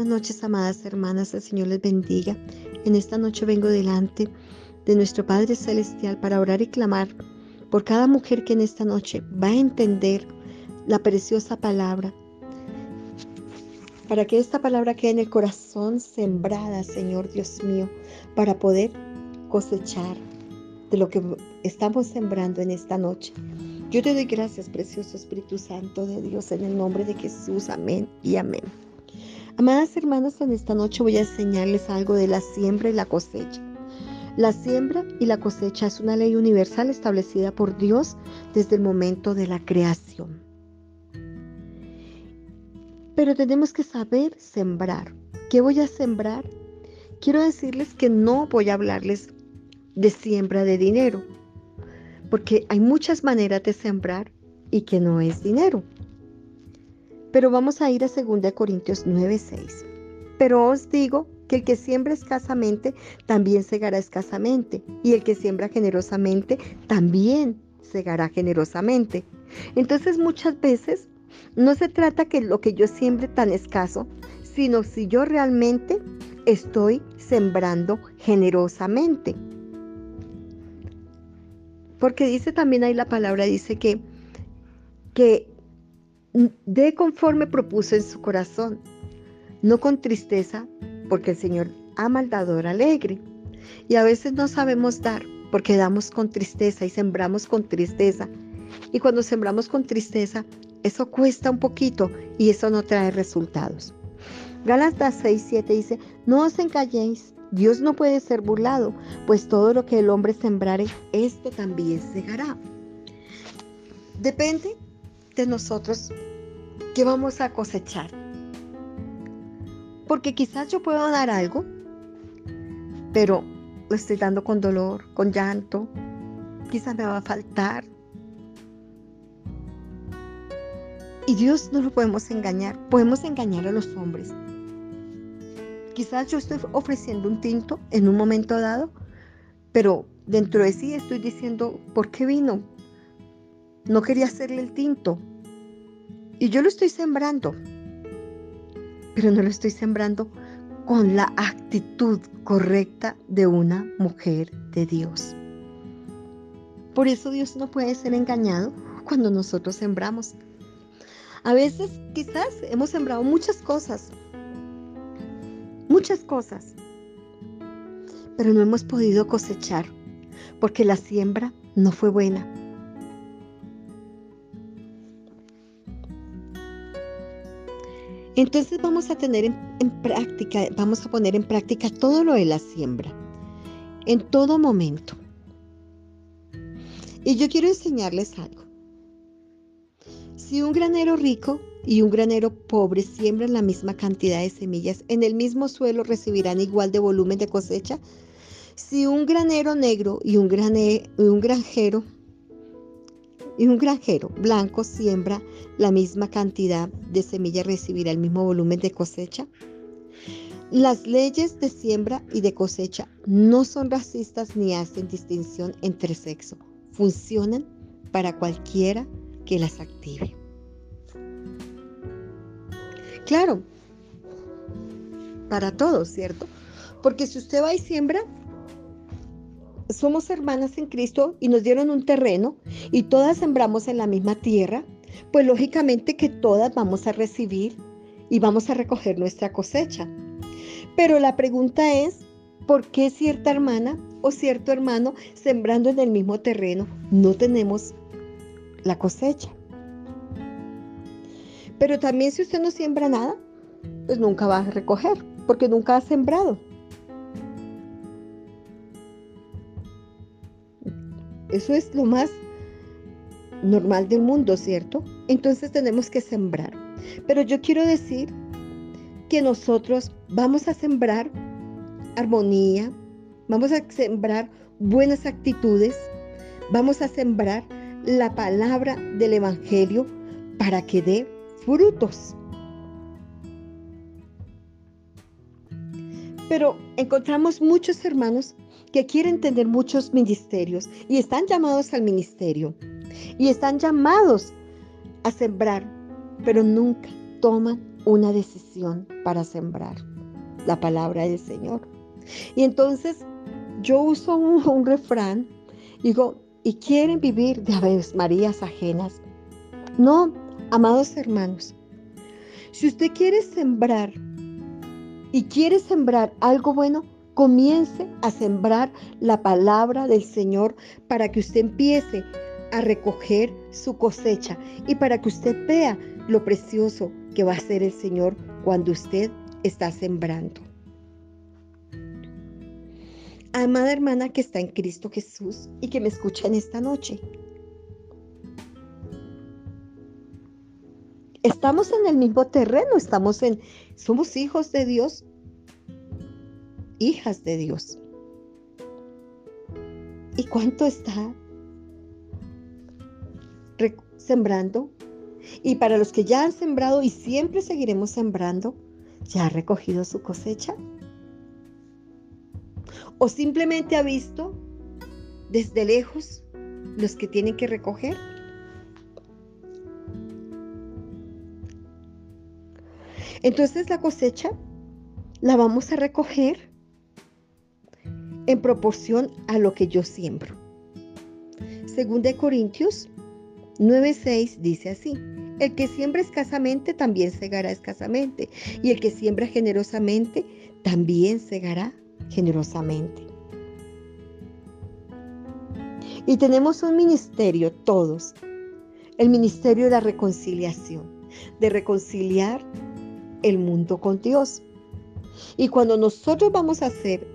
buenas noches, amadas hermanas. El Señor les bendiga. En esta noche vengo delante de nuestro Padre Celestial para orar y clamar por cada mujer que en esta noche va a entender la preciosa palabra. Para que esta palabra quede en el corazón sembrada, Señor Dios mío, para poder cosechar de lo que estamos sembrando en esta noche. Yo te doy gracias, precioso Espíritu Santo de Dios, en el nombre de Jesús. Amén y amén. Amadas hermanas, en esta noche voy a enseñarles algo de la siembra y la cosecha. La siembra y la cosecha es una ley universal establecida por Dios desde el momento de la creación. Pero tenemos que saber sembrar. ¿Qué voy a sembrar? Quiero decirles que no voy a hablarles de siembra de dinero, porque hay muchas maneras de sembrar y que no es dinero. Pero vamos a ir a 2 Corintios 9:6. Pero os digo que el que siembra escasamente también segará escasamente, y el que siembra generosamente también segará generosamente. Entonces muchas veces no se trata que lo que yo siembre tan escaso, sino si yo realmente estoy sembrando generosamente. Porque dice también ahí la palabra, dice que, que de conforme propuso en su corazón, no con tristeza, porque el Señor ama al dador alegre. Y a veces no sabemos dar porque damos con tristeza y sembramos con tristeza. Y cuando sembramos con tristeza, eso cuesta un poquito y eso no trae resultados. Gálatas 6, 7 dice, no os encalléis, Dios no puede ser burlado, pues todo lo que el hombre sembrare, esto también segará. Depende nosotros que vamos a cosechar. Porque quizás yo puedo dar algo, pero lo estoy dando con dolor, con llanto, quizás me va a faltar. Y Dios no lo podemos engañar, podemos engañar a los hombres. Quizás yo estoy ofreciendo un tinto en un momento dado, pero dentro de sí estoy diciendo, ¿por qué vino? No quería hacerle el tinto, y yo lo estoy sembrando, pero no lo estoy sembrando con la actitud correcta de una mujer de Dios. Por eso Dios no puede ser engañado cuando nosotros sembramos. A veces quizás hemos sembrado muchas cosas, muchas cosas, pero no hemos podido cosechar porque la siembra no fue buena. Entonces vamos a tener en, práctica, vamos a poner en práctica todo lo de la siembra, en todo momento. Y yo quiero enseñarles algo. Si un granero rico y un granero pobre siembran la misma cantidad de semillas, en el mismo suelo recibirán igual de volumen de cosecha. Si un granero negro y un, y un granjero y un granjero blanco siembra la misma cantidad de semillas recibirá el mismo volumen de cosecha. Las leyes de siembra y de cosecha no son racistas ni hacen distinción entre sexo. Funcionan para cualquiera que las active. Claro, para todos, ¿cierto? Porque si usted va y siembra, somos hermanas en Cristo y nos dieron un terreno y todas sembramos en la misma tierra, pues lógicamente que todas vamos a recibir y vamos a recoger nuestra cosecha. Pero la pregunta es, ¿por qué cierta hermana o cierto hermano sembrando en el mismo terreno no tenemos la cosecha? Pero también si usted no siembra nada, pues nunca va a recoger, porque nunca ha sembrado. Eso es lo más normal del mundo, ¿cierto? Entonces tenemos que sembrar. Pero yo quiero decir que nosotros vamos a sembrar armonía, vamos a sembrar buenas actitudes, vamos a sembrar la palabra del Evangelio para que dé frutos. Pero encontramos muchos hermanos que quieren tener muchos ministerios y están llamados al ministerio y están llamados a sembrar, pero nunca toman una decisión para sembrar la palabra del Señor. Y entonces yo uso un, refrán, digo, y quieren vivir de Aves Marías ajenas. No, amados hermanos, si usted quiere sembrar y quiere sembrar algo bueno, comience a sembrar la palabra del Señor para que usted empiece a recoger su cosecha y para que usted vea lo precioso que va a ser el Señor cuando usted está sembrando. Amada hermana que está en Cristo Jesús y que me escucha en esta noche. Estamos en el mismo terreno, estamos en, somos hijos de Dios, hijas de Dios. ¿Y cuánto está sembrando? Y para los que ya han sembrado y siempre seguiremos sembrando, ¿ya ha recogido su cosecha? ¿O simplemente ha visto desde lejos los que tienen que recoger? Entonces la cosecha la vamos a recoger en proporción a lo que yo siembro. Según de Corintios 9:6 dice así: El que siembra escasamente también segará escasamente, y el que siembra generosamente también segará generosamente. Y tenemos un ministerio todos, el ministerio de la reconciliación, de reconciliar el mundo con Dios. Y cuando nosotros vamos a hacer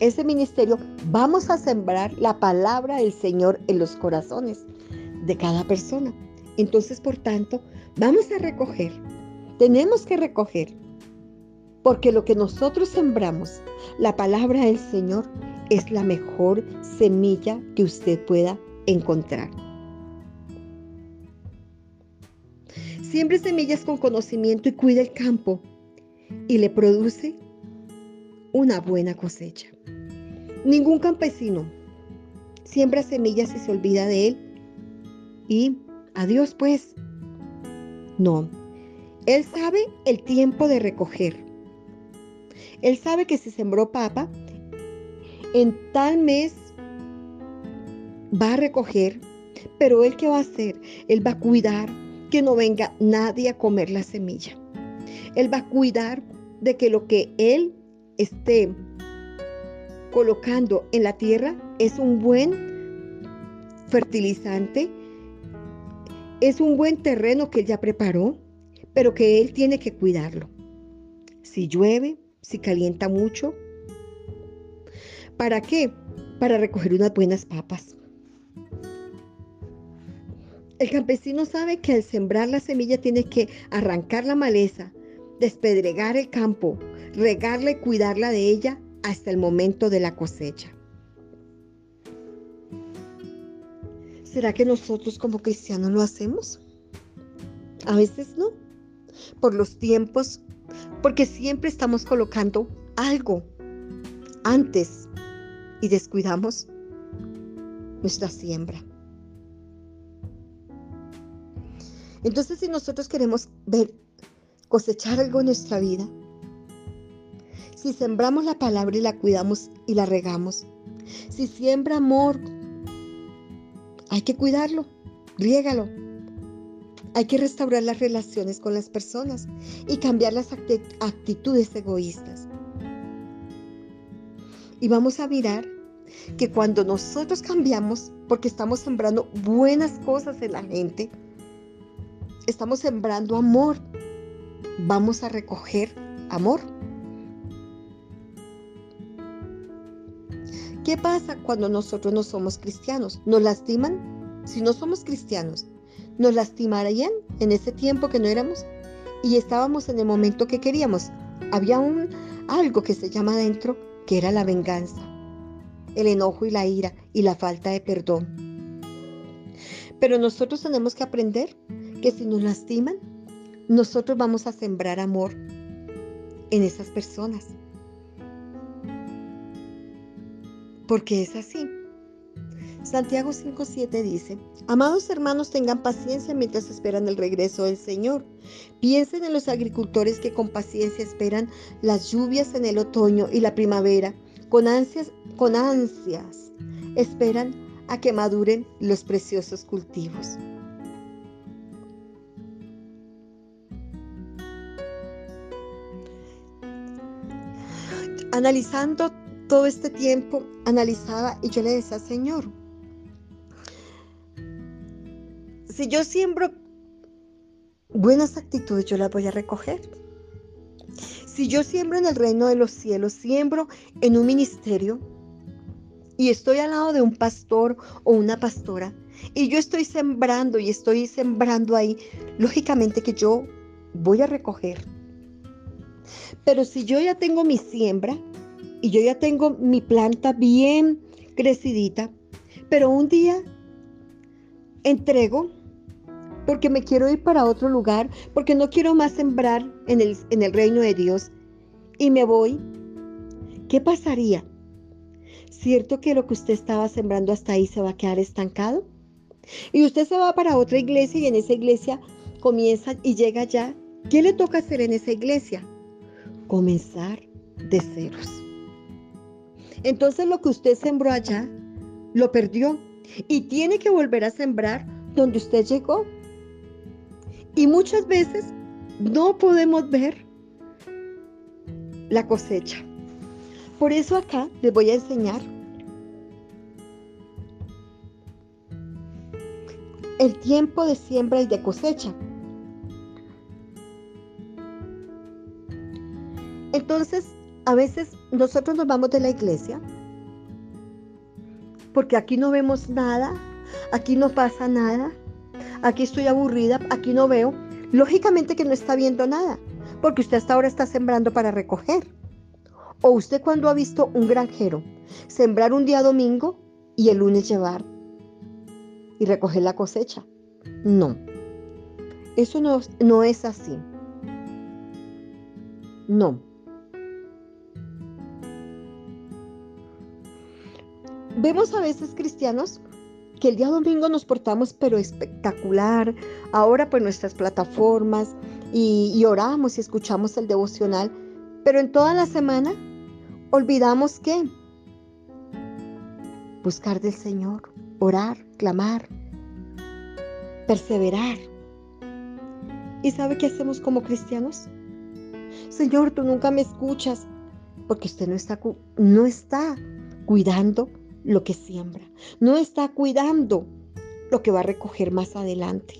ese ministerio, vamos a sembrar la palabra del Señor en los corazones de cada persona. Entonces, por tanto, vamos a recoger. Tenemos que recoger. Porque lo que nosotros sembramos, la palabra del Señor, es la mejor semilla que usted pueda encontrar. Siembre semillas con conocimiento y cuide el campo y le produce una buena cosecha. Ningún campesino siembra semillas y se olvida de él y adiós pues. No, él sabe el tiempo de recoger. Él sabe que si sembró papa, en tal mes va a recoger, pero él qué va a hacer? Él va a cuidar, que no venga nadie a comer la semilla. Él va a cuidar de que lo que Él esté colocando en la tierra es un buen fertilizante, es un buen terreno que Él ya preparó, pero que Él tiene que cuidarlo. Si llueve, si calienta mucho. ¿Para qué? Para recoger unas buenas papas. El campesino sabe que al sembrar la semilla tiene que arrancar la maleza, despedregar el campo, regarla y cuidarla de ella hasta el momento de la cosecha. ¿Será que nosotros como cristianos lo hacemos? A veces no, por los tiempos, porque siempre estamos colocando algo antes y descuidamos nuestra siembra. Entonces, si nosotros queremos ver cosechar algo en nuestra vida, si sembramos la palabra y la cuidamos y la regamos, si siembra amor, hay que cuidarlo, riégalo. Hay que restaurar las relaciones con las personas y cambiar las actitudes egoístas. Y vamos a mirar que cuando nosotros cambiamos, porque estamos sembrando buenas cosas en la gente, estamos sembrando amor. Vamos a recoger amor. ¿Qué pasa cuando nosotros no somos cristianos? ¿Nos lastiman? Si no somos cristianos, ¿nos lastimarían en ese tiempo que no éramos? Y estábamos en el momento que queríamos. Había un algo que se llama adentro, que era la venganza, el enojo y la ira y la falta de perdón. Pero nosotros tenemos que aprender que si nos lastiman, nosotros vamos a sembrar amor en esas personas. Porque es así. Santiago 5.7 dice, Amados hermanos, tengan paciencia mientras esperan el regreso del Señor. Piensen en los agricultores que con paciencia esperan las lluvias en el otoño y la primavera. Con ansias, con ansias, esperan a que maduren los preciosos cultivos. Analizando todo este tiempo, analizaba y yo le decía, Señor, si yo siembro buenas actitudes, yo las voy a recoger. Si yo siembro en el reino de los cielos, siembro en un ministerio y estoy al lado de un pastor o una pastora y yo estoy sembrando y estoy sembrando ahí, lógicamente que yo voy a recoger. Pero si yo ya tengo mi siembra y yo ya tengo mi planta bien crecidita, pero un día entrego porque me quiero ir para otro lugar, porque no quiero más sembrar en el, en el reino de Dios y me voy, ¿qué pasaría? ¿Cierto que lo que usted estaba sembrando hasta ahí se va a quedar estancado? Y usted se va para otra iglesia y en esa iglesia comienza y llega ya. ¿Qué le toca hacer en esa iglesia? Comenzar de ceros. Entonces lo que usted sembró allá, lo perdió y tiene que volver a sembrar donde usted llegó. Y muchas veces no podemos ver la cosecha. Por eso acá les voy a enseñar el tiempo de siembra y de cosecha. Entonces, a veces nosotros nos vamos de la iglesia porque aquí no vemos nada, aquí no pasa nada, aquí estoy aburrida, aquí no veo. Lógicamente que no está viendo nada, porque usted hasta ahora está sembrando para recoger. O usted cuando ha visto un granjero sembrar un día domingo y el lunes llevar y recoger la cosecha. No, eso no, no es así. No. Vemos a veces cristianos que el día domingo nos portamos pero espectacular. Ahora pues nuestras plataformas y, oramos y escuchamos el devocional. Pero en toda la semana olvidamos que buscar del Señor, orar, clamar, perseverar. ¿Y sabe qué hacemos como cristianos? Señor, tú nunca me escuchas porque usted no está, no está cuidando lo que siembra, no está cuidando lo que va a recoger más adelante.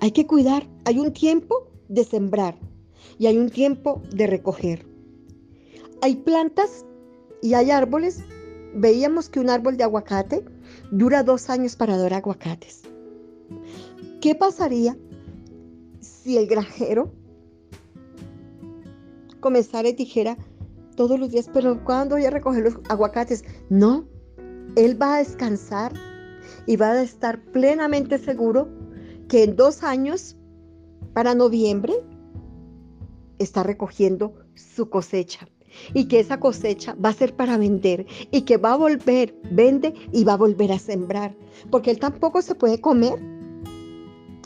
Hay que cuidar, hay un tiempo de sembrar y hay un tiempo de recoger. Hay plantas y hay árboles. Veíamos que un árbol de aguacate dura dos años para dar aguacates. ¿Qué pasaría si el granjero comenzara y dijera, todos los días, pero ¿cuándo voy a recoger los aguacates? No, él va a descansar y va a estar plenamente seguro que en dos años, para noviembre, está recogiendo su cosecha y que esa cosecha va a ser para vender y que va a volver, vende y va a volver a sembrar, porque él tampoco se puede comer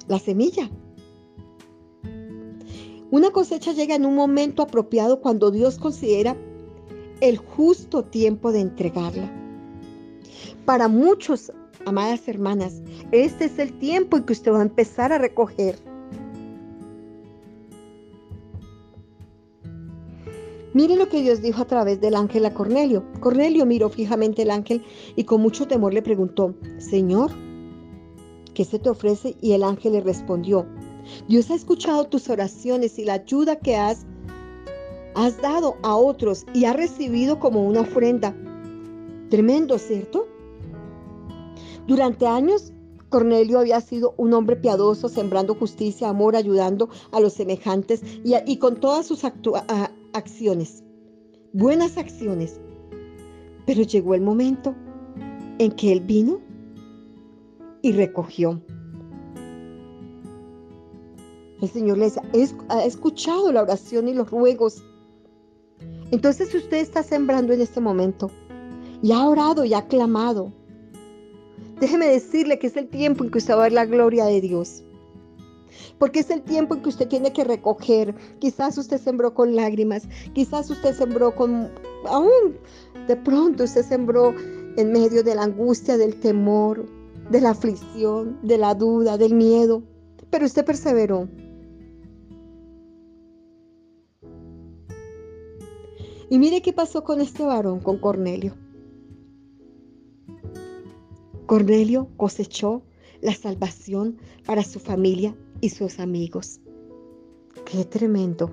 la semilla. Una cosecha llega en un momento apropiado cuando Dios considera el justo tiempo de entregarla. Para muchos, amadas hermanas, este es el tiempo en que usted va a empezar a recoger. Mire lo que Dios dijo a través del ángel a Cornelio. Cornelio miró fijamente el ángel y con mucho temor le preguntó, Señor, ¿qué se te ofrece? Y el ángel le respondió, Dios ha escuchado tus oraciones y la ayuda que has, has dado a otros y ha recibido como una ofrenda. Tremendo, ¿cierto? Durante años, Cornelio había sido un hombre piadoso, sembrando justicia, amor, ayudando a los semejantes y, con todas sus acciones, buenas acciones. Pero llegó el momento en que él vino y recogió. El Señor le decía, ha escuchado la oración y los ruegos Entonces usted está sembrando en este momento y ha orado y ha clamado. Déjeme decirle que es el tiempo en que usted va a ver la gloria de Dios. Porque es el tiempo en que usted tiene que recoger. Quizás usted sembró con lágrimas, quizás usted sembró con... Aún de pronto usted sembró en medio de la angustia, del temor, de la aflicción, de la duda, del miedo. Pero usted perseveró. Y mire qué pasó con este varón, con Cornelio. Cornelio cosechó la salvación para su familia y sus amigos. Qué tremendo.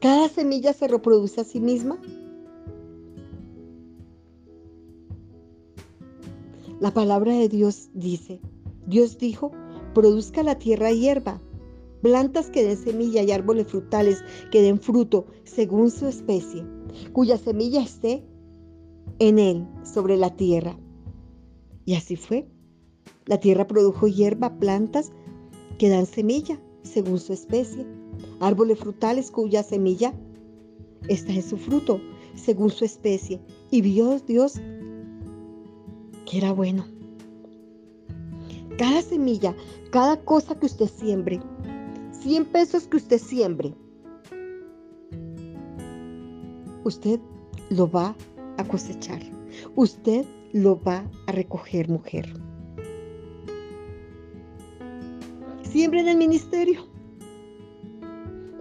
Cada semilla se reproduce a sí misma. La palabra de Dios dice, Dios dijo, produzca la tierra hierba, plantas que den semilla y árboles frutales que den fruto según su especie, cuya semilla esté en él sobre la tierra. Y así fue. La tierra produjo hierba, plantas que dan semilla según su especie, árboles frutales cuya semilla está en su fruto según su especie. Y vio Dios que era bueno. Cada semilla, cada cosa que usted siembre, 100 pesos que usted siembre, usted lo va a cosechar. Usted lo va a recoger, mujer. Siempre en el ministerio.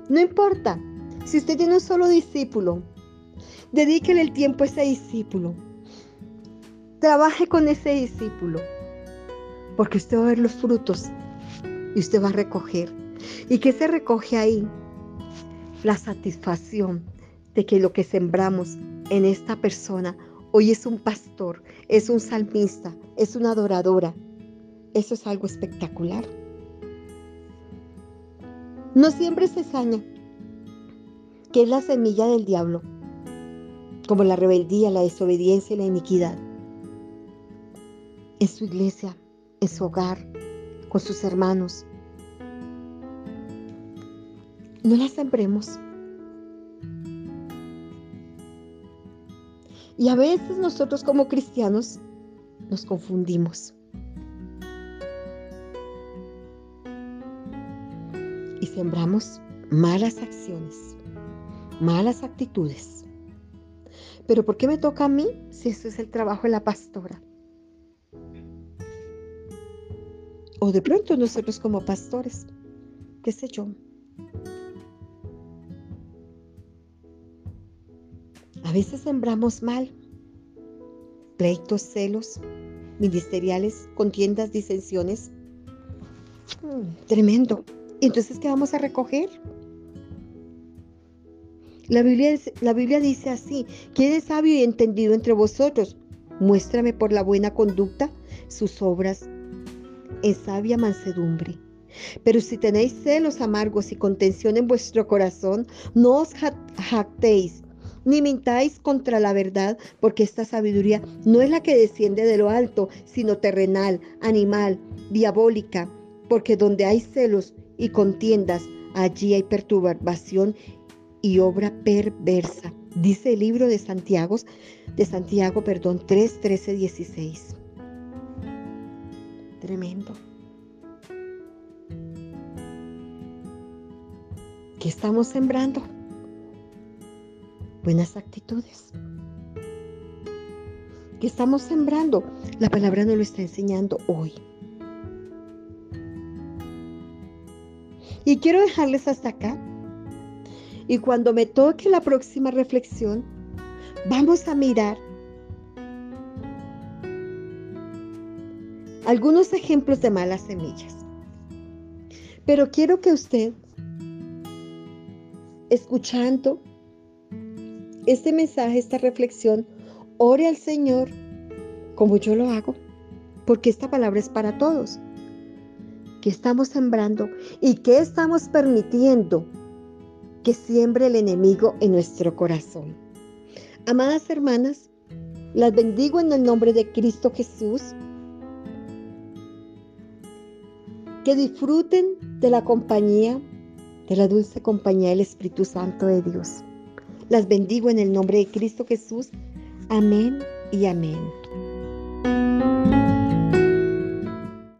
No importa si usted tiene un solo discípulo, dedíquele el tiempo a ese discípulo. Trabaje con ese discípulo, porque usted va a ver los frutos y usted va a recoger ¿Y qué se recoge ahí? La satisfacción de que lo que sembramos en esta persona hoy es un pastor, es un salmista, es una adoradora. Eso es algo espectacular. No siempre se saña, que es la semilla del diablo, como la rebeldía, la desobediencia y la iniquidad. En su iglesia, en su hogar, con sus hermanos, no la sembremos. Y a veces nosotros como cristianos nos confundimos. Y sembramos malas acciones, malas actitudes. Pero ¿por qué me toca a mí si eso es el trabajo de la pastora? O de pronto nosotros como pastores, qué sé yo. A veces sembramos mal. Pleitos, celos, ministeriales, contiendas, disensiones. Mm, tremendo. Entonces, ¿qué vamos a recoger? La Biblia, la Biblia dice así, ¿quién es sabio y entendido entre vosotros? Muéstrame por la buena conducta sus obras en sabia mansedumbre. Pero si tenéis celos amargos y contención en vuestro corazón, no os jactéis ni mintáis contra la verdad, porque esta sabiduría no es la que desciende de lo alto, sino terrenal, animal, diabólica, porque donde hay celos y contiendas, allí hay perturbación y obra perversa. Dice el libro de Santiago, de Santiago, perdón, 3, 13, 16. Tremendo. ¿Qué estamos sembrando? Buenas actitudes. ¿Qué estamos sembrando? La palabra nos lo está enseñando hoy. Y quiero dejarles hasta acá. Y cuando me toque la próxima reflexión, vamos a mirar algunos ejemplos de malas semillas. Pero quiero que usted, escuchando este mensaje, esta reflexión, ore al Señor como yo lo hago, porque esta palabra es para todos. ¿Qué estamos sembrando y qué estamos permitiendo que siembre el enemigo en nuestro corazón? Amadas hermanas, las bendigo en el nombre de Cristo Jesús. Que disfruten de la compañía de la dulce compañía del Espíritu Santo de Dios. Las bendigo en el nombre de Cristo Jesús. Amén y amén.